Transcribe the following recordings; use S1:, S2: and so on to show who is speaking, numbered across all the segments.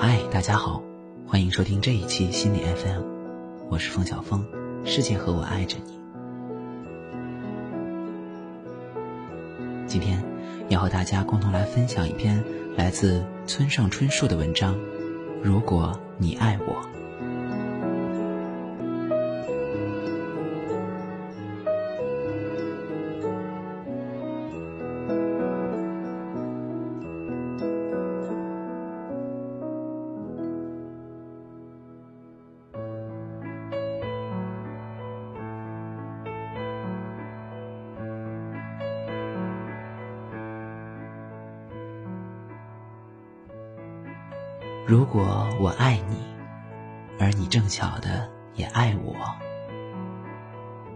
S1: 嗨，大家好，欢迎收听这一期心理 FM，我是冯小峰，世界和我爱着你。今天要和大家共同来分享一篇来自村上春树的文章，《如果你爱我》。如果我爱你，而你正巧的也爱我，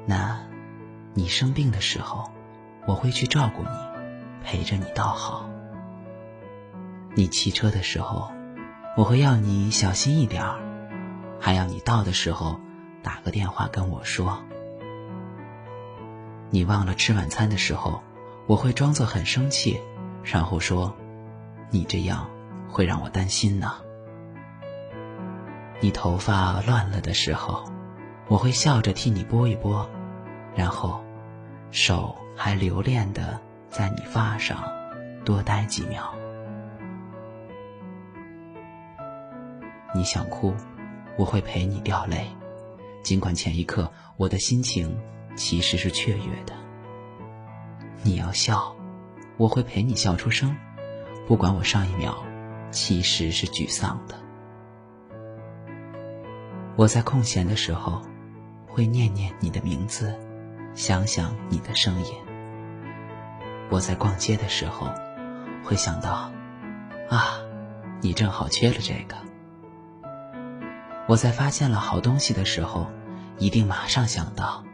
S1: 那，你生病的时候，我会去照顾你，陪着你到好。你骑车的时候，我会要你小心一点儿，还要你到的时候打个电话跟我说。你忘了吃晚餐的时候，我会装作很生气，然后说，你这样。会让我担心呢。你头发乱了的时候，我会笑着替你拨一拨，然后手还留恋的在你发上多待几秒。你想哭，我会陪你掉泪，尽管前一刻我的心情其实是雀跃的。你要笑，我会陪你笑出声，不管我上一秒。其实是沮丧的。我在空闲的时候，会念念你的名字，想想你的声音。我在逛街的时候，会想到，啊，你正好缺了这个。我在发现了好东西的时候，一定马上想到，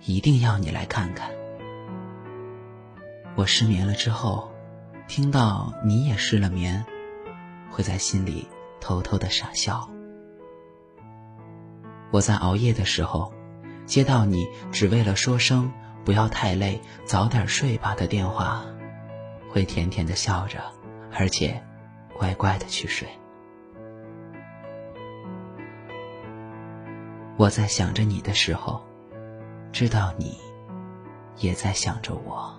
S1: 一定要你来看看。我失眠了之后，听到你也失了眠。会在心里偷偷的傻笑。我在熬夜的时候，接到你只为了说声“不要太累，早点睡吧”的电话，会甜甜的笑着，而且乖乖的去睡。我在想着你的时候，知道你也在想着我，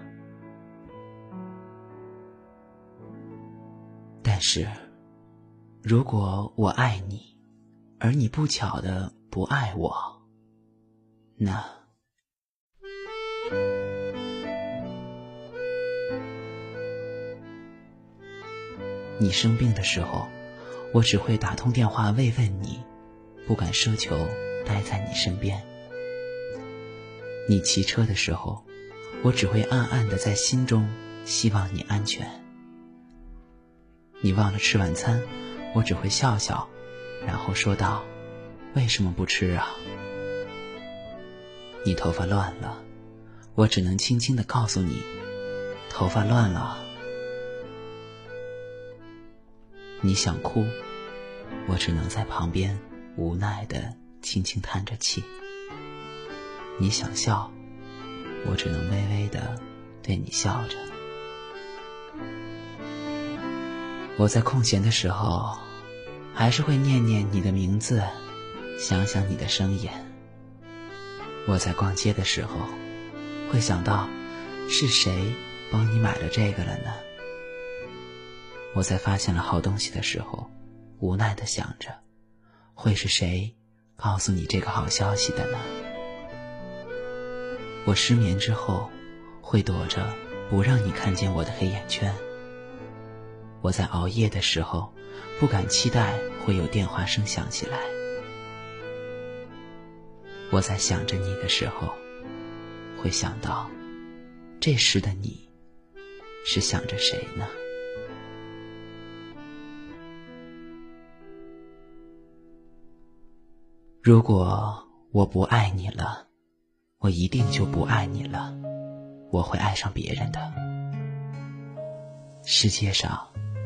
S1: 但是。如果我爱你，而你不巧的不爱我，那，你生病的时候，我只会打通电话慰问你，不敢奢求待在你身边。你骑车的时候，我只会暗暗的在心中希望你安全。你忘了吃晚餐。我只会笑笑，然后说道：“为什么不吃啊？”你头发乱了，我只能轻轻的告诉你：“头发乱了。”你想哭，我只能在旁边无奈的轻轻叹着气。你想笑，我只能微微的对你笑着。我在空闲的时候。还是会念念你的名字，想想你的声音。我在逛街的时候，会想到是谁帮你买了这个了呢？我在发现了好东西的时候，无奈的想着，会是谁告诉你这个好消息的呢？我失眠之后，会躲着不让你看见我的黑眼圈。我在熬夜的时候。不敢期待会有电话声响起来。我在想着你的时候，会想到，这时的你，是想着谁呢？如果我不爱你了，我一定就不爱你了，我会爱上别人的。世界上。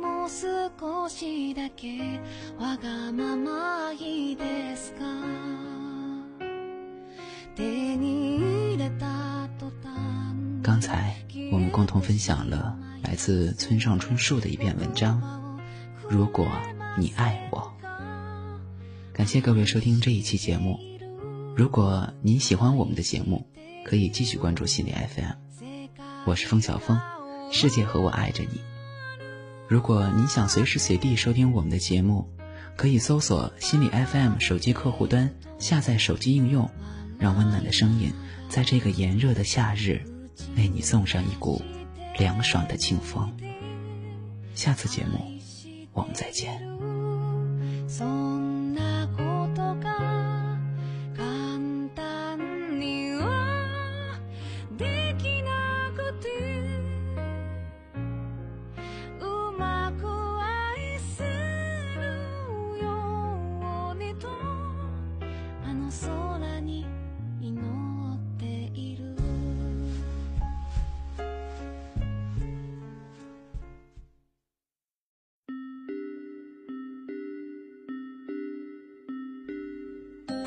S2: もう少しだけわがままいいですか手に入れた途端
S1: 刚才我们共同分享了来自村上春树的一篇文章。如果你爱我，感谢各位收听这一期节目。如果您喜欢我们的节目，可以继续关注心理 FM。我是风小峰，世界和我爱着你。 如果您想随时随地收听我们的节目，可以搜索心理 FM 手机客户端，下载手机应用，让温暖的声音在这个炎热的夏日。为你送上一股凉爽的清风。下次节目，我们再见。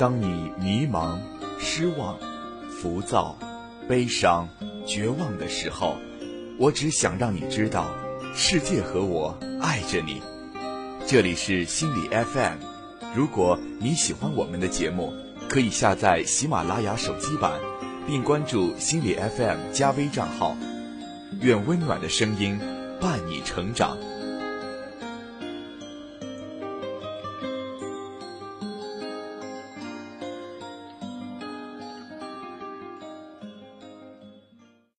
S3: 当你迷茫、失望、浮躁、悲伤、绝望的时候，我只想让你知道，世界和我爱着你。这里是心理 FM，如果你喜欢我们的节目，可以下载喜马拉雅手机版，并关注心理 FM 加微账号。愿温暖的声音伴你成长。